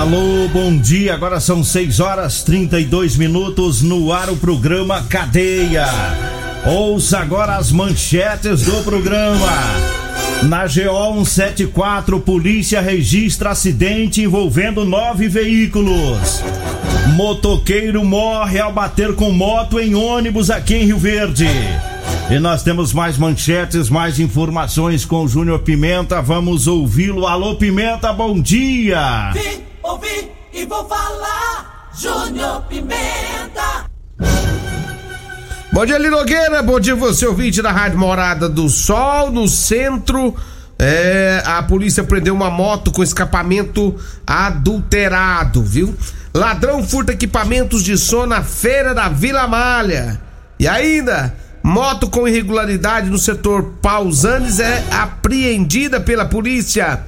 Alô, bom dia. Agora são 6 horas 32 minutos no ar o programa Cadeia. Ouça agora as manchetes do programa. Na GO 174, polícia registra acidente envolvendo nove veículos. Motoqueiro morre ao bater com moto em ônibus aqui em Rio Verde. E nós temos mais manchetes, mais informações com o Júnior Pimenta. Vamos ouvi-lo. Alô, Pimenta, bom dia! Ouvi e vou falar. Júnior Pimenta. Bom dia, Linogueira. Bom dia, você ouvinte da Rádio Morada do Sol, no centro. É, a polícia prendeu uma moto com escapamento adulterado, viu? Ladrão furta equipamentos de som na feira da Vila Malha. E ainda, moto com irregularidade no setor Pausanes é apreendida pela polícia.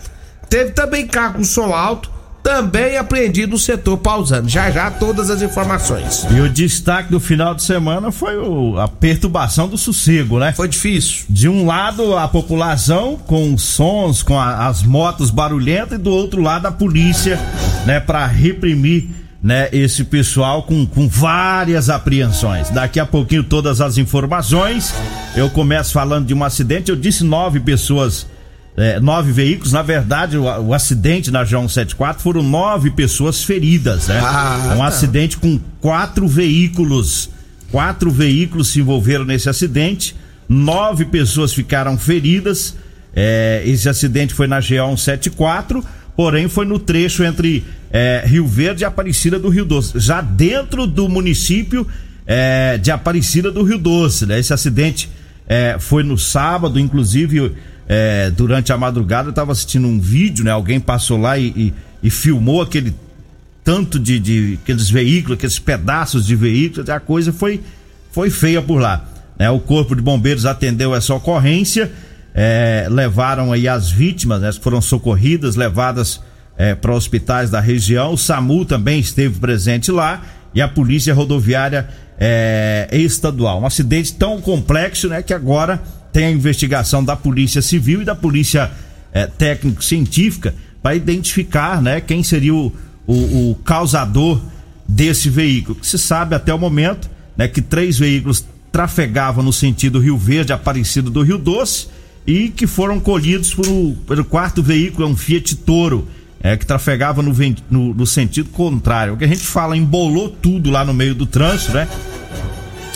Teve também carro com som alto, também apreendido no setor Pausanes. Já já todas as informações. E o destaque do final de semana foi o- a perturbação do sossego, né? Foi difícil. De um lado a população com sons, com a- as motos barulhentas, e do outro lado a polícia, né, para reprimir, né, esse pessoal com, com várias apreensões. Daqui a pouquinho todas as informações. Eu começo falando de um acidente. Eu disse nove pessoas, é, nove veículos. Na verdade, o, o acidente na João 74 foram nove pessoas feridas, né? Ah, um tá. acidente com quatro veículos. Quatro veículos se envolveram nesse acidente. Nove pessoas ficaram feridas. É, esse acidente foi na GO 174, porém foi no trecho entre é, Rio Verde e Aparecida do Rio Doce, já dentro do município é, de Aparecida do Rio Doce. Né? Esse acidente é, foi no sábado, inclusive é, durante a madrugada eu estava assistindo um vídeo, né? Alguém passou lá e, e- e filmou aquele tanto de, de aqueles veículos, aqueles pedaços de veículos, a coisa foi, foi feia por lá. né? O Corpo de Bombeiros atendeu essa ocorrência, é, levaram aí as vítimas, né, foram socorridas, levadas para hospitais da região. O SAMU também esteve presente lá e a Polícia Rodoviária é, Estadual. Um acidente tão complexo né, que agora tem a investigação da Polícia Civil e da Polícia é, Técnico-Científica para identificar né, quem seria o, o, o causador desse veículo. Que se sabe até o momento né, que três veículos trafegavam no sentido Rio Verde, Aparecido do Rio Doce, e que foram colhidos por o- pelo quarto veículo, um Fiat Toro, é, que trafegava no, no- no sentido contrário. O que a gente fala, embolou tudo lá no meio do trânsito, né?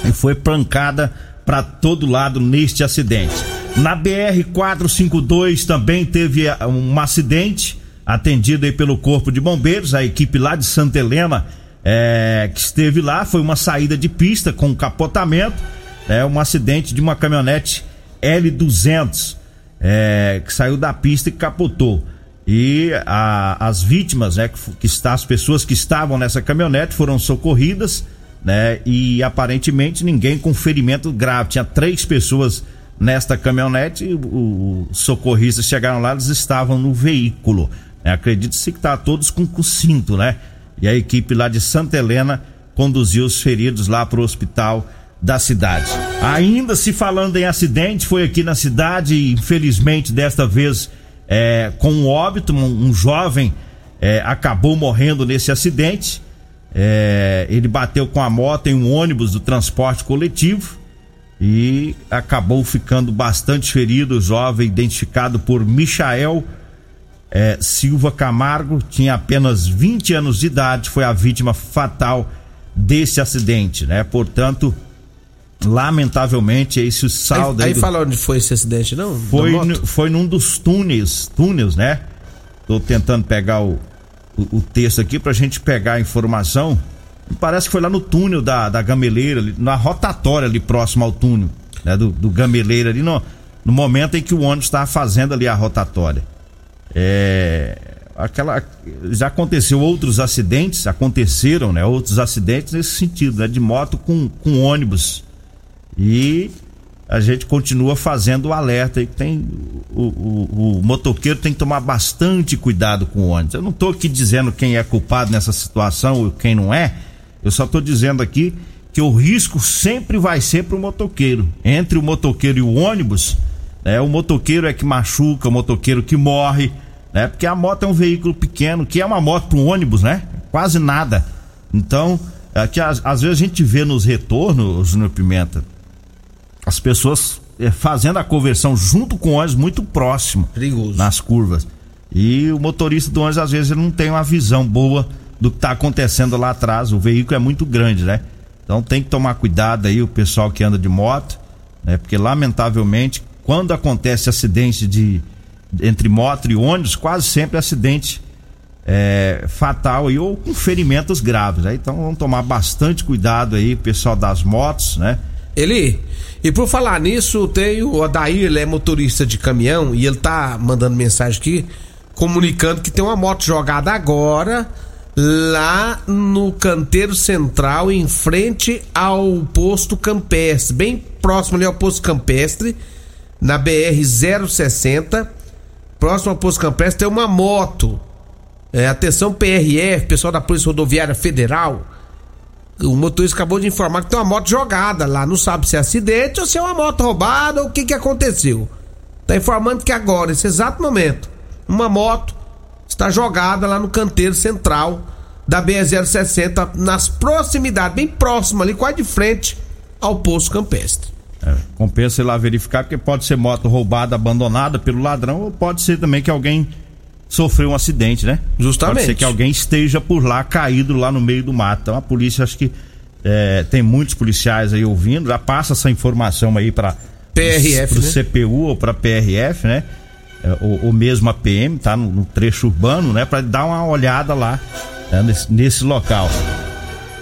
e foi plancada para todo lado neste acidente. Na BR 452 também teve ah, um acidente atendido pelo Corpo de Bombeiros, a equipe lá de Santa Helena eh, que esteve lá, foi uma saída de pista com capotamento, é um acidente de uma caminhonete L200 eh, que saiu da pista e capotou. E a- as vítimas, né, que, que está, as pessoas que estavam nessa caminhonete foram socorridas, né, e aparentemente ninguém com ferimento grave. Tinha três pessoas nesta caminhonete, os socorristas chegaram lá, eles estavam no veículo. né. Acredita-se que tá todos com, com cinto, né? E a equipe lá de Santa Helena conduziu os feridos lá para o hospital da cidade. Ainda se falando em acidente, foi aqui na cidade, infelizmente desta vez é, com um óbito, um, um jovem é, acabou morrendo nesse acidente. É, ele bateu com a moto em um ônibus do transporte coletivo e acabou ficando bastante ferido. O jovem, identificado por Michael é, Silva Camargo, tinha apenas 20 anos de idade, foi a vítima fatal desse acidente, né? Portanto, lamentavelmente, esse saldo aí. Aí, do... fala onde foi esse acidente, não? Foi, foi num dos túneis, túneis, né? Tô tentando pegar o, o, o texto aqui pra gente pegar a informação. Parece que foi lá no túnel da, da Gameleira, na rotatória ali próximo ao túnel, né? Do, do Gameleira ali, no, no momento em que o ônibus estava fazendo ali a rotatória. É, aquela já aconteceu outros acidentes, aconteceram, né? Outros acidentes nesse sentido, né? De moto com, com ônibus. E a gente continua fazendo o alerta que tem o, o, o, motoqueiro tem que tomar bastante cuidado com o ônibus. Eu não estou aqui dizendo quem é culpado nessa situação ou quem não é. Eu só estou dizendo aqui que o risco sempre vai ser para o motoqueiro. Entre o motoqueiro e o ônibus, né, o motoqueiro é que machuca, o motoqueiro que morre, né? Porque a moto é um veículo pequeno, que é uma moto para um ônibus, né? Quase nada. Então, é que às, às vezes a gente vê nos retornos, no Pimenta, as pessoas é, fazendo a conversão junto com o ônibus muito próximo. Perigoso. Nas curvas. E o motorista do ônibus, às vezes, ele não tem uma visão boa do que está acontecendo lá atrás. O veículo é muito grande, né? Então tem que tomar cuidado aí, o pessoal que anda de moto, né? Porque, lamentavelmente, quando acontece acidente de entre moto e ônibus, quase sempre acidente é, fatal aí, ou com ferimentos graves. Né? Então vamos tomar bastante cuidado aí, pessoal das motos, né? Ele. E por falar nisso, tem o Adair, ele é motorista de caminhão e ele tá mandando mensagem aqui comunicando que tem uma moto jogada agora lá no canteiro central em frente ao posto campestre, bem próximo ali ao posto campestre, na BR 060, próximo ao posto campestre tem uma moto. É, atenção PRF, pessoal da Polícia Rodoviária Federal o motorista acabou de informar que tem uma moto jogada lá. Não sabe se é acidente ou se é uma moto roubada ou o que, que aconteceu. Tá informando que agora, nesse exato momento, uma moto está jogada lá no canteiro central da BE-060, nas proximidades, bem próximo ali, quase de frente ao posto campestre. É, compensa ir lá verificar, porque pode ser moto roubada, abandonada pelo ladrão, ou pode ser também que alguém sofreu um acidente, né? Justamente. Pode ser que alguém esteja por lá, caído lá no meio do mato. Então a polícia, acho que é, tem muitos policiais aí ouvindo, já passa essa informação aí para PRF, pro né? CPU ou para PRF, né? É, ou, ou, mesmo a PM, tá no, no trecho urbano, né? Para dar uma olhada lá né? nesse, nesse local.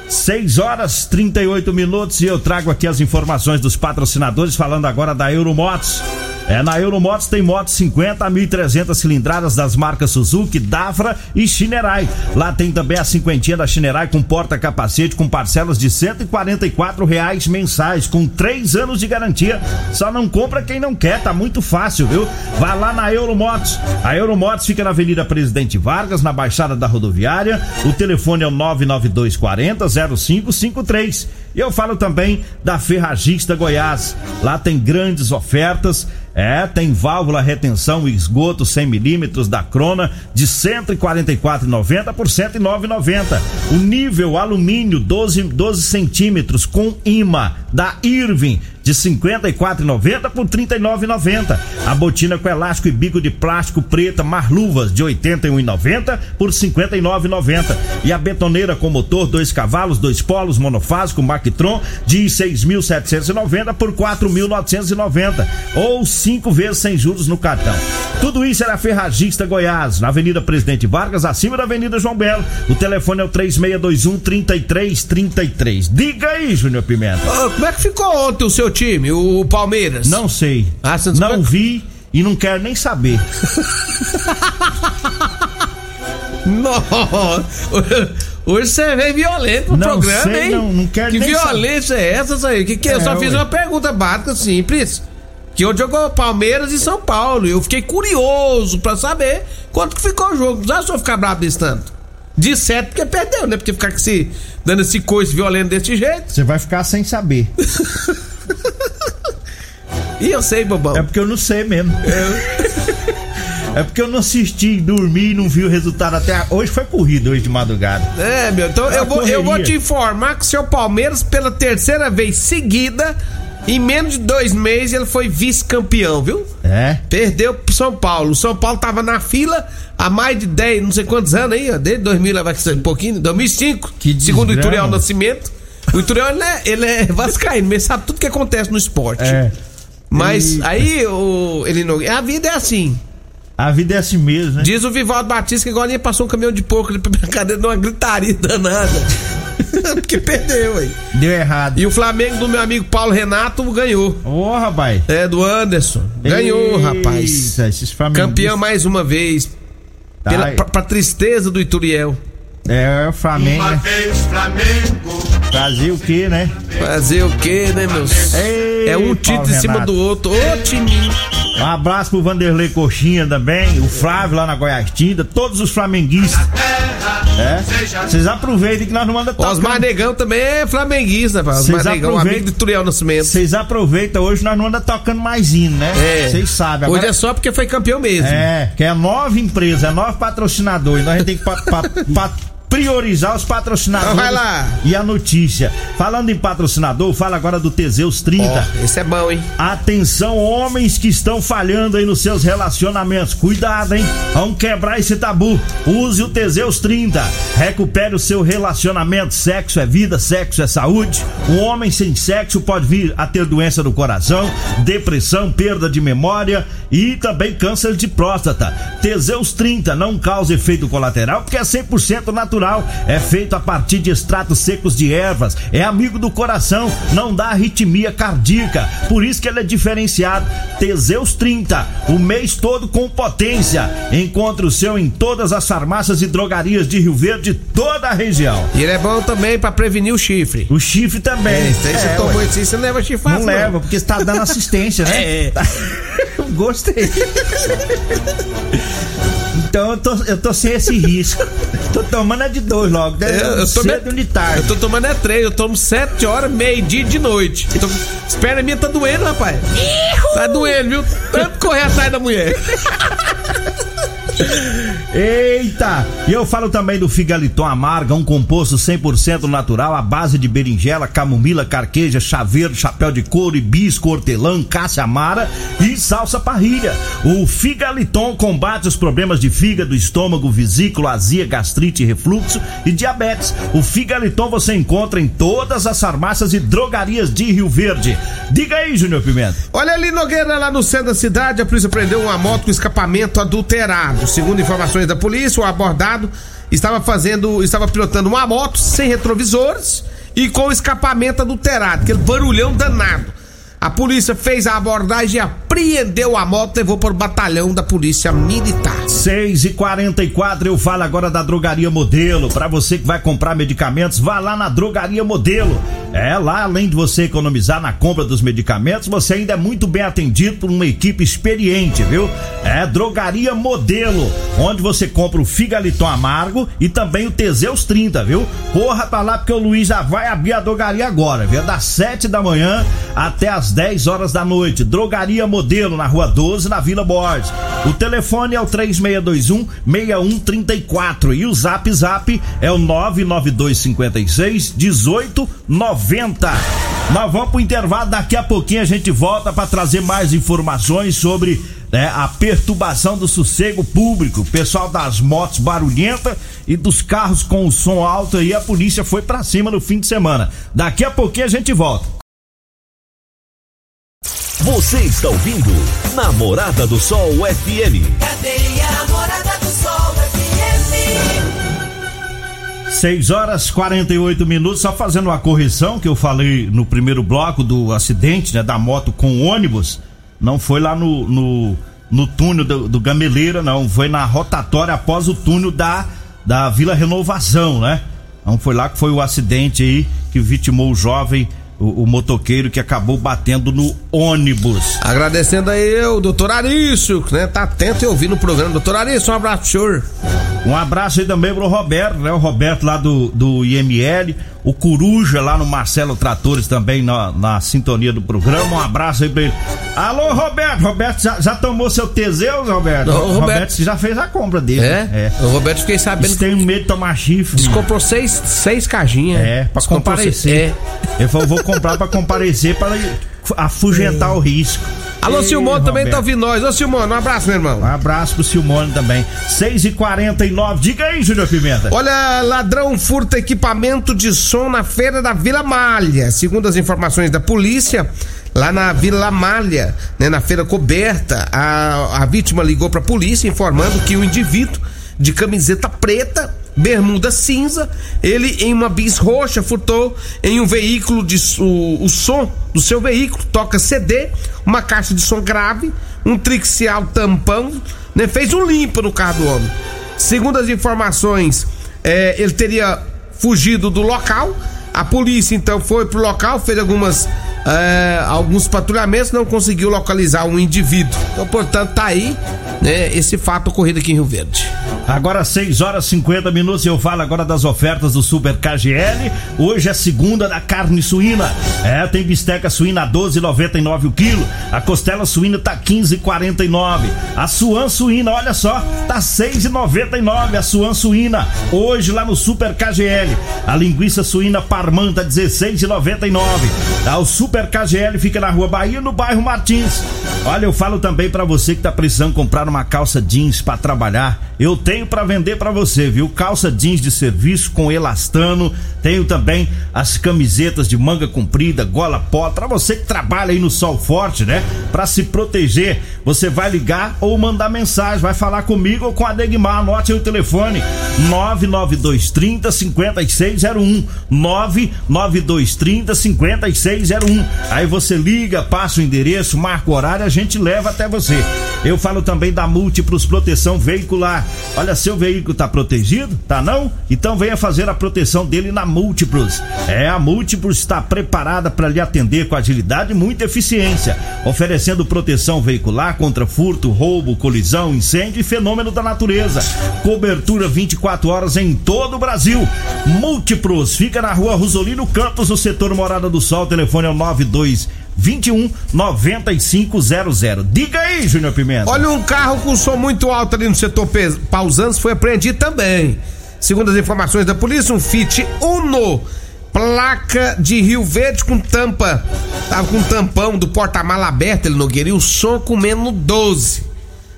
6 horas 38 minutos e eu trago aqui as informações dos patrocinadores, falando agora da Euromotos. É, na Euromotos tem motos 50 a 1.300 cilindradas das marcas Suzuki, Dafra e Shinerai. Lá tem também a cinquentinha da Shinerai com porta-capacete com parcelas de 144 reais mensais, com 3 anos de garantia. Só não compra quem não quer, tá muito fácil, viu? Vá lá na Euromotos. A Euromotos fica na Avenida Presidente Vargas, na Baixada da Rodoviária. O telefone é o 99240 0553. E eu falo também da Ferragista Goiás. Lá tem grandes ofertas. É, tem válvula retenção esgoto 100 milímetros da Crona de 144,90 por 109,90. O nível alumínio 12, 12 centímetros com imã da Irving de 54,90 por 39,90. A botina com elástico e bico de plástico preta Marluvas de 81,90 por 59,90. E a betoneira com motor dois cavalos, dois polos monofásico Mactron de 6.790 por 4.990 ou cinco vezes sem juros no cartão. Tudo isso era Ferragista Goiás, na Avenida Presidente Vargas, acima da Avenida João Belo. O telefone é o 3621 3333. Diga aí, Júnior Pimenta. Ô, como é que ficou ontem o seu time, o Palmeiras? Não sei. Ah, não sabe? vi e não quero nem saber. Nossa! Hoje você veio violento no Não programa, sei, hein? não, não quero Que nem violência é essa, aí? Que que é? Eu É, só fiz ué. uma pergunta básica, simples. Que hoje jogou Palmeiras e São Paulo. Eu fiquei curioso pra saber quanto que ficou o jogo. Não precisava só ficar bravo desse tanto. De certo porque perdeu, né? Porque ficar esse, dando esse coice violento desse jeito. Você vai ficar sem saber. E eu sei, bobão. É porque eu não sei mesmo. É porque eu não assisti, dormi e não vi o resultado até. Hoje foi corrido, hoje de madrugada. É, meu, então É eu vou, eu vou te informar que o seu Palmeiras, pela terceira vez seguida, Em menos de dois meses ele foi vice-campeão, viu? É. Perdeu pro São Paulo. O São Paulo tava na fila há mais de 10, não sei quantos anos aí, ó. Desde 2000, vai ser um pouquinho, 2005. Que segundo o desgrama. Ituriel Nascimento. O Ituriel, ele é, ele é vascaíno, mas sabe tudo que acontece no esporte. É. Mas Eita. aí, o, ele não, a vida é assim. A vida é assim mesmo, né? Diz o Vivaldo Batista que agora ia passou um caminhão de porco ali pra minha cadeira, deu uma gritaria danada. Porque perdeu, aí. Deu errado. E o Flamengo do meu amigo Paulo Renato ganhou. Ô, rapaz. É, do Anderson. Ganhou, Eita, rapaz. Esses flamenguistas. Campeão mais uma vez. Tá Pela, aí. pra, pra tristeza do Ituriel. É, o Flamengo. né? Brasil o quê, né? Fazer o quê, né, meus? Ei, é um título em cima do outro. Ô, timinho. Um abraço pro Vanderlei Coxinha também, o Flávio lá na Goiás Tinda, todos os flamenguistas. É? Vocês aproveitem que nós não mandamos Osmar Negão também é flamenguista, rapaz. Osmar Vocês Negão, amigo Ituriel Nascimento. Vocês aproveitam hoje, nós não andamos tocando mais hino, né? É. Vocês sabem. Hoje Agora, é só porque foi campeão mesmo. É, que é nova empresa, é novo patrocinador. Então a gente tem que pa- pa- pa- priorizar os patrocinadores. Então vai lá. E a notícia. Falando em patrocinador, fala agora do Teseus 30. Ó, esse é bom, hein? Atenção, homens que estão falhando aí nos seus relacionamentos. Cuidado, hein? Vamos quebrar esse tabu. Use o Teseus 30. Recupere o seu relacionamento. Sexo é vida, sexo é saúde. Um homem sem sexo pode vir a ter doença do coração, depressão, perda de memória e também câncer de próstata. Teseus 30 não causa efeito colateral porque é 100% natural. É feito a partir de extratos secos de ervas. É amigo do coração, não dá arritmia cardíaca. Por isso que ele é diferenciado. Teseus 30, o mês todo com potência. Encontre o seu em todas as farmácias e drogarias de Rio Verde, toda a região. E ele é bom também pra prevenir o chifre. O chifre também. É, se você É, tomou esse, você não leva chifre fácil, Não leva, porque você tá dando assistência, né? É. Gostei. Então eu tô, eu tô sem esse risco. Tô tomando a de dois logo. né? Eu, eu tô cedo me- de tarde. Eu tô tomando é três, eu tomo sete horas, meio-dia de noite. Então, as pernas minhas tá doendo, rapaz. Tá doendo, viu? Tanto correr atrás da mulher. Eita! E eu falo também do Figaliton Amarga, um composto 100% natural à base de berinjela, camomila, carqueja, chaveiro, chapéu de couro, hibisco, hortelã, cássia amara e salsa parrilha. O Figaliton combate os problemas de fígado, estômago, vesícula, azia, gastrite, refluxo e diabetes. O Figaliton você encontra em todas as farmácias e drogarias de Rio Verde. Diga aí, Júnior Pimenta. Olha ali, Nogueira, lá no centro da cidade, a polícia prendeu uma moto com escapamento adulterado. Segundo informações da polícia, o abordado estava fazendo, estava pilotando uma moto sem retrovisores e com escapamento adulterado, aquele barulhão danado. A polícia fez a abordagem, apreendeu a moto e levou para o batalhão da polícia militar. 6 e 44 eu falo agora da Drogaria Modelo. Para você que vai comprar medicamentos, vá lá na Drogaria Modelo. É, lá além de você economizar na compra dos medicamentos, você ainda é muito bem atendido por uma equipe experiente, viu? É Drogaria Modelo, onde você compra o Figaliton Amargo e também o Teseus 30, viu? Corra pra lá porque o Luiz já vai abrir a drogaria agora, viu? Das 7 da manhã até as 10 horas da noite. Drogaria Modelo na Rua 12, na Vila Borges. O telefone é o 3621 6134 e o Zap Zap é o 99256 1890. Nós vamos pro intervalo, daqui a pouquinho a gente volta para trazer mais informações sobre né, a perturbação do sossego público. O pessoal das motos barulhentas e dos carros com o som alto aí, a polícia foi pra cima no fim de semana. Daqui a pouquinho a gente volta. Você está ouvindo Namorada do Sol FM. Cadeia Namorada do 6 horas 48 minutos, só fazendo uma correção que eu falei no primeiro bloco do acidente, né, da moto com ônibus. Não foi lá no, no, no túnel do, do Gameleira, não. Foi na rotatória após o túnel da, da Vila Renovação, né? Não foi lá que foi o acidente aí que vitimou o jovem, o, o motoqueiro que acabou batendo no ônibus. Agradecendo aí o doutor Arício, né? Tá atento e ouvindo o programa. Doutor Arício, um abraço, senhor. Um abraço aí também pro Roberto, né? O Roberto lá do, do IML, o Coruja lá no Marcelo Tratores também na, na sintonia do programa. Um abraço aí pra ele. Alô, Roberto! Roberto já, já tomou seu Teseus, Roberto? Ô, Roberto. você já fez a compra dele. É? O Roberto fiquei sabendo Eles têm medo de tomar chifre. comprou seis, seis caixinhas. É, pra comparecer. É. Eu falei, vou comprar pra comparecer para afugentar o risco. Alô, Ei, Silmone também tá Roberto. ouvindo nós. Ô, Silmone, um abraço, meu irmão. Um abraço pro Silmone também. 6 e 49 Diga aí, Júnior Pimenta. Olha, ladrão furta equipamento de som na feira da Vila Malha. Segundo as informações da polícia, lá na Vila Malha, né, na feira coberta, a, a vítima ligou pra polícia informando que o indivíduo de camiseta preta, bermuda cinza, ele em uma bis roxa furtou em um veículo de o, o som do seu veículo, toca CD, uma caixa de som grave, um trixial tampão, né, fez um limpo no carro do homem. Segundo as informações, eh, ele teria fugido do local. A polícia então foi pro local, fez algumas eh, alguns patrulhamentos, não conseguiu localizar um indivíduo. Então, portanto, tá aí né, esse fato ocorrido aqui em Rio Verde. Agora 6 horas e 50 minutos eu falo agora das ofertas do Super KGL. Hoje é segunda da carne suína. É, tem bisteca suína a 12,99 o quilo. A costela suína tá 15,49. A suan suína, olha só, tá 6,99 a suan suína. Hoje lá no Super KGL. A linguiça suína Parman tá 16,99. Tá, o Super KGL fica na Rua Bahia, no bairro Martins. Olha, eu falo também pra você que tá precisando comprar uma calça jeans pra trabalhar. Eu tenho pra vender pra você, viu? Calça jeans de serviço com elastano. Tenho também as camisetas de manga comprida, gola pó, pra você que trabalha aí no sol forte, né? Pra se proteger, você vai ligar ou mandar mensagem, vai falar comigo ou com a Degmar. Anote aí o telefone: 99230 5601. 99230 5601. Aí você liga, passa o endereço, marca o horário, a gente leva até você. Eu falo também da Múltiplos Proteção Veicular. Olha, seu veículo tá protegido? Tá não? Então venha fazer a proteção dele na Múltiplos. É, a Múltiplos está preparada para lhe atender com agilidade e muita eficiência, oferecendo proteção veicular contra furto, roubo, colisão, incêndio e fenômeno da natureza. Cobertura 24 horas em todo o Brasil. Múltiplos fica na rua Rosolino Campos, no setor Morada do Sol. O telefone é o 92 21 9500. Diga aí, Júnior Pimenta. Olha, um carro com som muito alto ali no setor Pausantes foi apreendido também. Segundo as informações da polícia, um Fit Uno, placa de Rio Verde com tampa. Tava com tampão do porta-mala aberto, ele Nogueira, e o som comendo 12.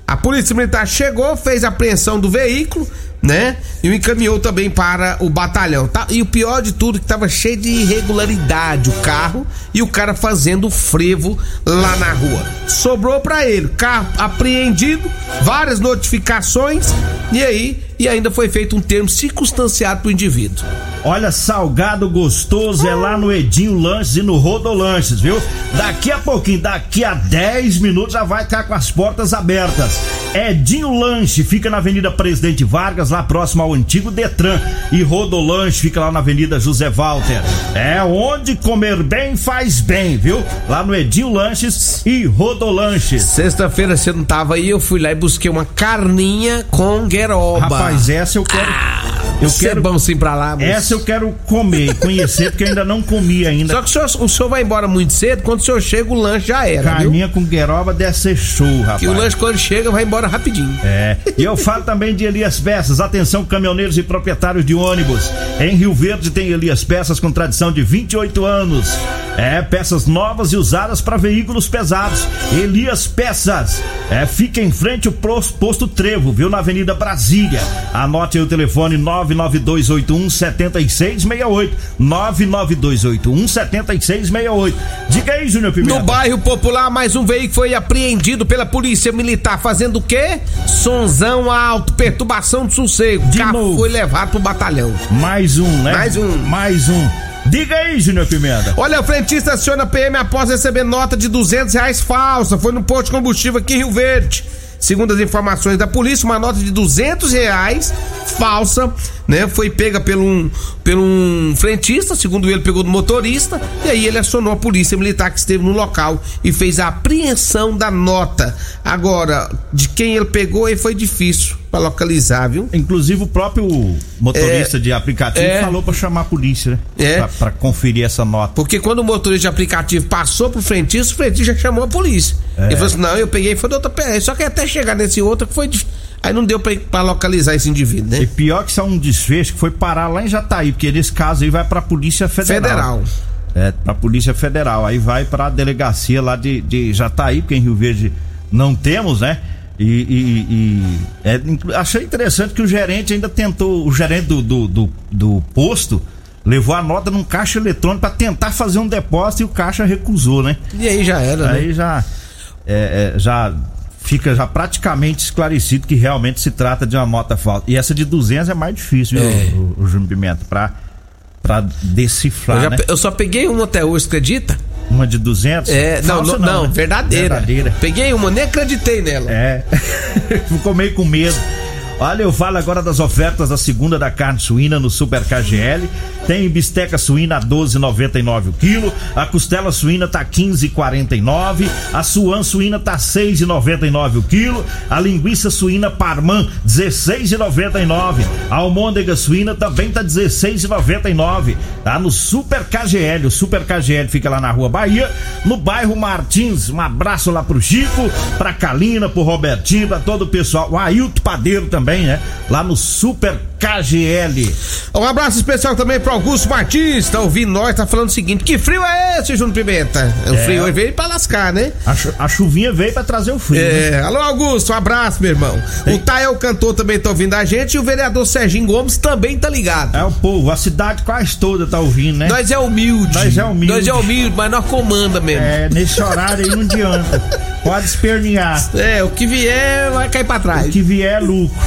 A polícia militar chegou, fez a apreensão do veículo, né? E o encaminhou também para o batalhão. Tá? E o pior de tudo, que tava cheio de irregularidade o carro e o cara fazendo frevo lá na rua. Sobrou para ele, carro apreendido, várias notificações e aí e ainda foi feito um termo circunstanciado pro indivíduo. Olha, salgado gostoso é lá no Edinho Lanches e no Rodolanches, viu? Daqui a pouquinho, daqui a 10 minutos já vai estar com as portas abertas. Edinho Lanche fica na Avenida Presidente Vargas, lá próximo ao antigo Detran. E Rodolanche fica lá na Avenida José Walter. É onde comer bem faz bem, viu? Lá no Edinho Lanches e Rodolanches. Sexta-feira você não tava aí, eu fui lá e busquei uma carninha com gueroba. Rapaz, essa eu quero. Eu Isso é quero. bom sim pra lá, moço. Essa eu quero comer, conhecer, porque eu ainda não comi ainda. Só que o senhor, o senhor vai embora muito cedo, quando o senhor chega, o lanche já era, viu? Carninha com gueroba deve ser show, rapaz. Que o lanche, quando chega, vai embora rapidinho. É, e eu falo também de Elias Peças. Atenção, caminhoneiros e proprietários de ônibus. Em Rio Verde tem Elias Peças com tradição de 28 anos. É, peças novas e usadas para veículos pesados. Elias Peças. É, fica em frente ao posto Trevo, viu? Na Avenida Brasília. Anote aí o telefone 99281 7668. 99281 7668. Diga aí, Júnior Pimenta. No bairro Popular, mais um veículo foi apreendido pela polícia militar fazendo o quê? Sonzão alto, perturbação de sossego. De Carro novo. foi levado pro batalhão. Mais um, né? Mais um. Mais um. Diga aí, Júnior Pimenta. Olha, o frentista aciona PM após receber nota de 200 reais falsa. Foi no posto de combustível aqui em Rio Verde. Segundo as informações da polícia, uma nota de 200 reais falsa, né? Foi pega pelo um, pelo um frentista, segundo ele, pegou do motorista. E aí ele acionou a polícia militar que esteve no local e fez a apreensão da nota. Agora, de quem ele pegou, aí foi difícil pra localizar, viu? Inclusive o próprio motorista de aplicativo é. falou pra chamar a polícia, né? É. Pra, pra conferir essa nota. Porque quando o motorista de aplicativo passou pro frentista, o frentista já chamou a polícia. Ele falou assim: não, eu peguei e foi da outra PL. Só que até chegar nesse outro que foi. Aí não deu pra, pra localizar esse indivíduo, E né? pior que isso é um desfecho que foi parar lá em Jataí, porque nesse caso aí vai pra Polícia Federal. Federal. é, pra Polícia Federal. Aí vai pra delegacia lá de, de Jataí, porque em Rio Verde não temos, né? E, e- e- é, achei interessante que o gerente ainda tentou, o gerente do, do, do, do posto levou a nota num caixa eletrônico pra tentar fazer um depósito e o caixa recusou, né? E aí já era, né? Aí já, é, é, já fica já praticamente esclarecido que realmente se trata de uma nota falsa. E essa de 200 é mais difícil, viu, É. o, o Júnior Pimenta, pra decifrar, Eu, já né? eu só peguei uma até hoje, acredita? Uma de 200? É, não, Falsa não, não, né? verdadeira. Verdadeira. Peguei uma, nem acreditei nela. É. Ficou meio com medo. Olha, eu falo agora das ofertas da segunda da carne suína no Super KGL. Tem bisteca suína a 12,99 o quilo, a costela suína tá 15,49, a suan suína tá 6,99 o quilo, a linguiça suína parmã 16,99, a almôndega suína também tá 16,99. Tá no Super KGL. O Super KGL fica lá na Rua Bahia, no bairro Martins. Um abraço lá pro Chico, pra Kalina, pro Robertinho, pra todo o pessoal. O Ailton Padeiro também, né? Lá no Super KGL. Um abraço especial também pro Augusto Martins, tá ouvindo nós, tá falando o seguinte: que frio é esse, Júnior Pimenta? O É. frio veio pra lascar, né? A, chu- a chuvinha veio pra trazer o frio. né? É, alô Augusto, um abraço, meu irmão. O Tael Cantor também tá ouvindo a gente e o vereador Serginho Gomes também tá ligado. É o povo, a cidade quase toda tá ouvindo, né? Nós é humilde. Nós é humilde. Nós é humilde, mas nós comanda mesmo. É, nesse horário aí não adianta. Pode espernear. É, o que vier vai cair pra trás. O que vier é lucro.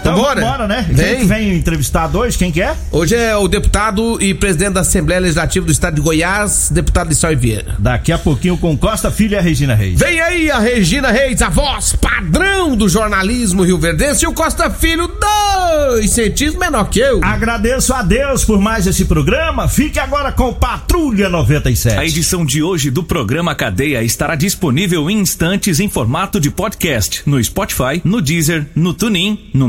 Então Vambora? bora, né? Vem. Vem entrevistado hoje? Quem que é? Hoje é o deputado e presidente da Assembleia Legislativa do Estado de Goiás, deputado Lissau Vieira. Daqui a pouquinho com Costa Filho e a Regina Reis. Vem aí a Regina Reis, a voz padrão do jornalismo Rio Verdense e o Costa Filho, dois centímetros menor que eu. Agradeço a Deus por mais esse programa. Fique agora com Patrulha 97. A edição de hoje do programa Cadeia estará disponível em instantes em formato de podcast no Spotify, no Deezer, no TuneIn, no